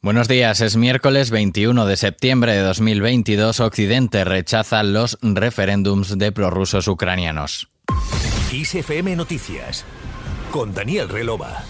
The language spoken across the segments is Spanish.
Buenos días, es miércoles 21 de septiembre de 2022. Occidente rechaza los referéndums de prorrusos ucranianos. ISFM Noticias con Daniel Relova.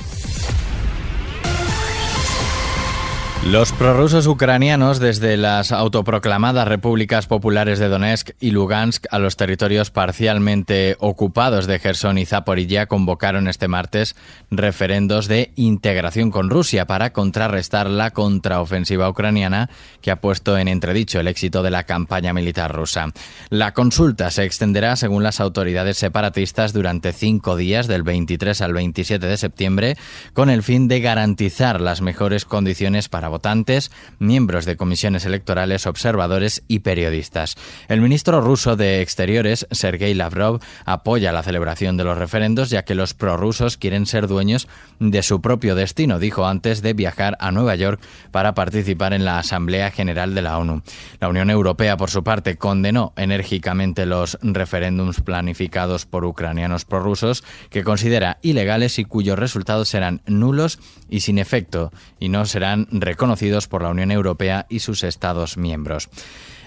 Los prorrusos ucranianos, desde las autoproclamadas repúblicas populares de Donetsk y Lugansk a los territorios parcialmente ocupados de Gerson y Zaporilla, convocaron este martes referendos de integración con Rusia para contrarrestar la contraofensiva ucraniana que ha puesto en entredicho el éxito de la campaña militar rusa. La consulta se extenderá, según las autoridades separatistas, durante cinco días, del 23 al 27 de septiembre, con el fin de garantizar las mejores condiciones para votantes, miembros de comisiones electorales, observadores y periodistas. El ministro ruso de Exteriores, Sergei Lavrov, apoya la celebración de los referendos ya que los prorrusos quieren ser dueños de su propio destino, dijo antes de viajar a Nueva York para participar en la Asamblea General de la ONU. La Unión Europea, por su parte, condenó enérgicamente los referéndums planificados por ucranianos prorrusos que considera ilegales y cuyos resultados serán nulos y sin efecto y no serán reconocidos por la Unión Europea y sus Estados miembros.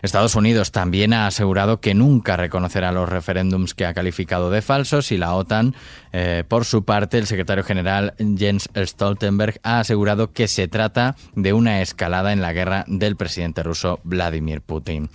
Estados Unidos también ha asegurado que nunca reconocerá los referéndums que ha calificado de falsos y la OTAN, eh, por su parte, el secretario general Jens Stoltenberg ha asegurado que se trata de una escalada en la guerra del presidente ruso Vladimir Putin.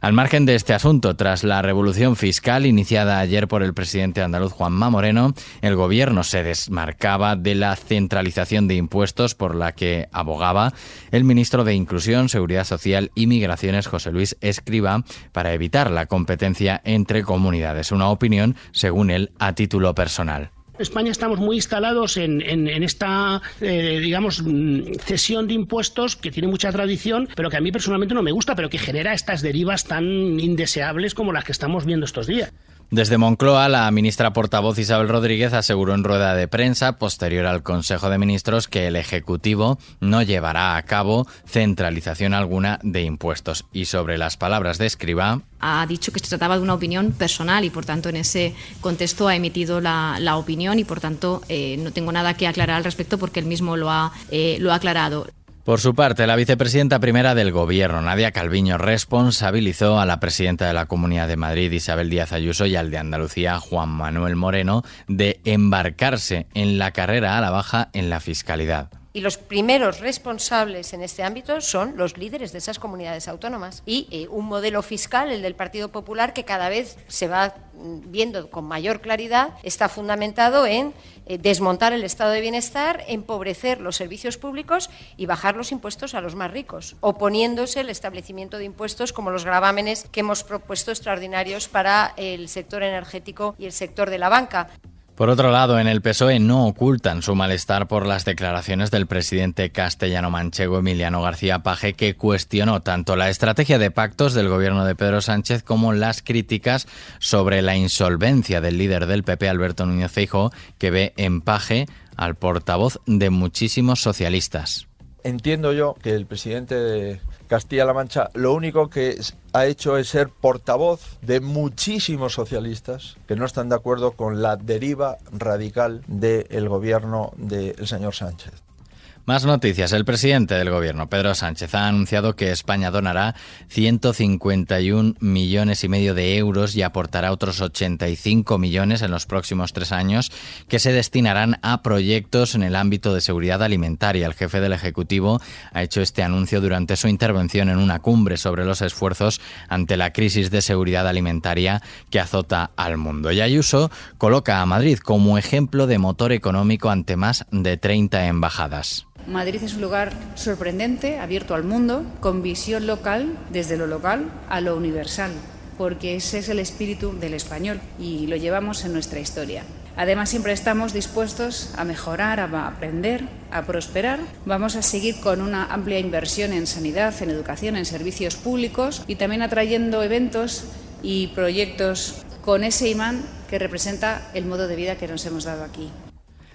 Al margen de este asunto, tras la revolución fiscal iniciada ayer por el presidente andaluz Juanma Moreno, el gobierno se desmarcaba de la centralización de impuestos por la que abogaba el ministro de Inclusión, Seguridad Social y Migraciones, José Luis Escriba, para evitar la competencia entre comunidades. Una opinión, según él, a título personal. España estamos muy instalados en, esta, eh, digamos, mm, cesión de impuestos que tiene mucha tradición, pero que a mí personalmente no me gusta, pero que genera estas derivas tan indeseables como las que estamos viendo estos días. Desde Moncloa, la ministra portavoz Isabel Rodríguez aseguró en rueda de prensa posterior al Consejo de Ministros que el Ejecutivo no llevará a cabo centralización alguna de impuestos. Y sobre las palabras de Escriba, ha dicho que se trataba de una opinión personal y por tanto en ese contexto ha emitido la, opinión y por tanto eh, no tengo nada que aclarar al respecto porque él mismo lo ha, eh, lo ha aclarado. Por su parte, la vicepresidenta primera del Gobierno, Nadia Calviño, responsabilizó a la presidenta de la Comunidad de Madrid, Isabel Díaz Ayuso, y al de Andalucía, Juan Manuel Moreno, de embarcarse en la carrera a la baja en la fiscalidad. Y los primeros responsables en este ámbito son los líderes de esas comunidades autónomas. Y eh, un modelo fiscal, el del Partido Popular, que cada vez se va viendo con mayor claridad, está fundamentado en eh, desmontar el estado de bienestar, empobrecer los servicios públicos y bajar los impuestos a los más ricos, oponiéndose el establecimiento de impuestos como los gravámenes que hemos propuesto extraordinarios para el sector energético y el sector de la banca. Por otro lado, en el PSOE no ocultan su malestar por las declaraciones del presidente castellano manchego Emiliano García Paje, que cuestionó tanto la estrategia de pactos del gobierno de Pedro Sánchez como las críticas sobre la insolvencia del líder del PP, Alberto Núñez Feijóo, que ve en Paje al portavoz de muchísimos socialistas. Entiendo yo que el presidente de Castilla-La Mancha lo único que ha hecho es ser portavoz de muchísimos socialistas que no están de acuerdo con la deriva radical del gobierno del señor Sánchez. Más noticias. El presidente del gobierno, Pedro Sánchez, ha anunciado que España donará 151 millones y medio de euros y aportará otros 85 millones en los próximos tres años que se destinarán a proyectos en el ámbito de seguridad alimentaria. El jefe del Ejecutivo ha hecho este anuncio durante su intervención en una cumbre sobre los esfuerzos ante la crisis de seguridad alimentaria que azota al mundo. Y Ayuso coloca a Madrid como ejemplo de motor económico ante más de 30 embajadas. Madrid es un lugar sorprendente, abierto al mundo, con visión local, desde lo local a lo universal, porque ese es el espíritu del español y lo llevamos en nuestra historia. Además, siempre estamos dispuestos a mejorar, a aprender, a prosperar. Vamos a seguir con una amplia inversión en sanidad, en educación, en servicios públicos y también atrayendo eventos y proyectos con ese imán que representa el modo de vida que nos hemos dado aquí.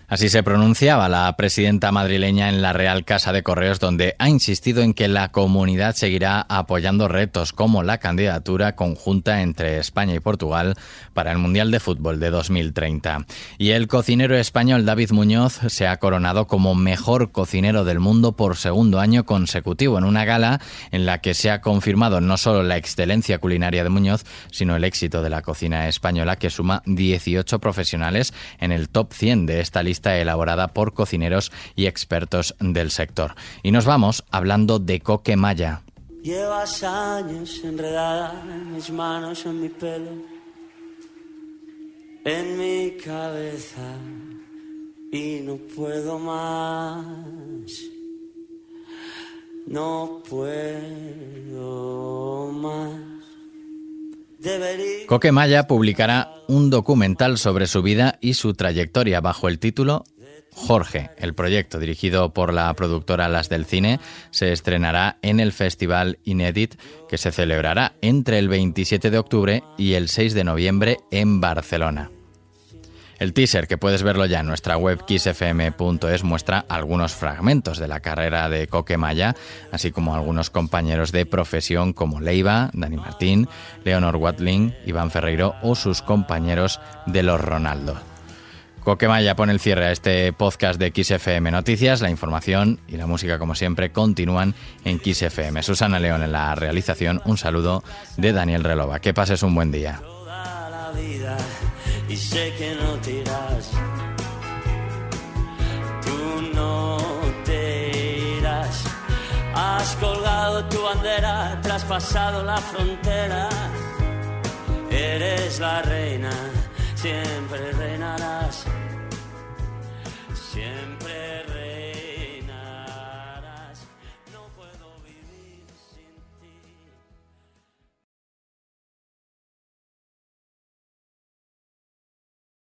Así se pronunciaba la presidenta madrileña en la Real Casa de Correos, donde ha insistido en que la comunidad seguirá apoyando retos como la candidatura conjunta entre España y Portugal para el Mundial de Fútbol de 2030. Y el cocinero español David Muñoz se ha coronado como mejor cocinero del mundo por segundo año consecutivo en una gala en la que se ha confirmado no solo la excelencia culinaria de Muñoz, sino el éxito de la cocina española que suma 18 profesionales en el top 100 de esta lista está elaborada por cocineros y expertos del sector. Y nos vamos hablando de coque maya. Llevas años enredada en mis manos, en mi pelo, en mi cabeza y no puedo más. No puedo más. Coque Maya publicará un documental sobre su vida y su trayectoria bajo el título Jorge. El proyecto, dirigido por la productora Las del Cine, se estrenará en el Festival Inédit que se celebrará entre el 27 de octubre y el 6 de noviembre en Barcelona. El teaser, que puedes verlo ya en nuestra web xfm.es, muestra algunos fragmentos de la carrera de Coque Maya, así como algunos compañeros de profesión como Leiva, Dani Martín, Leonor Watling, Iván Ferreiro o sus compañeros de los Ronaldo. Coque Maya pone el cierre a este podcast de XFM Noticias. La información y la música, como siempre, continúan en XFM. Susana León en la realización. Un saludo de Daniel Relova. Que pases un buen día y sé que no te irás. Tú no te irás. Has colgado tu bandera, traspasado la frontera. Eres la reina, siempre reinarás. Siempre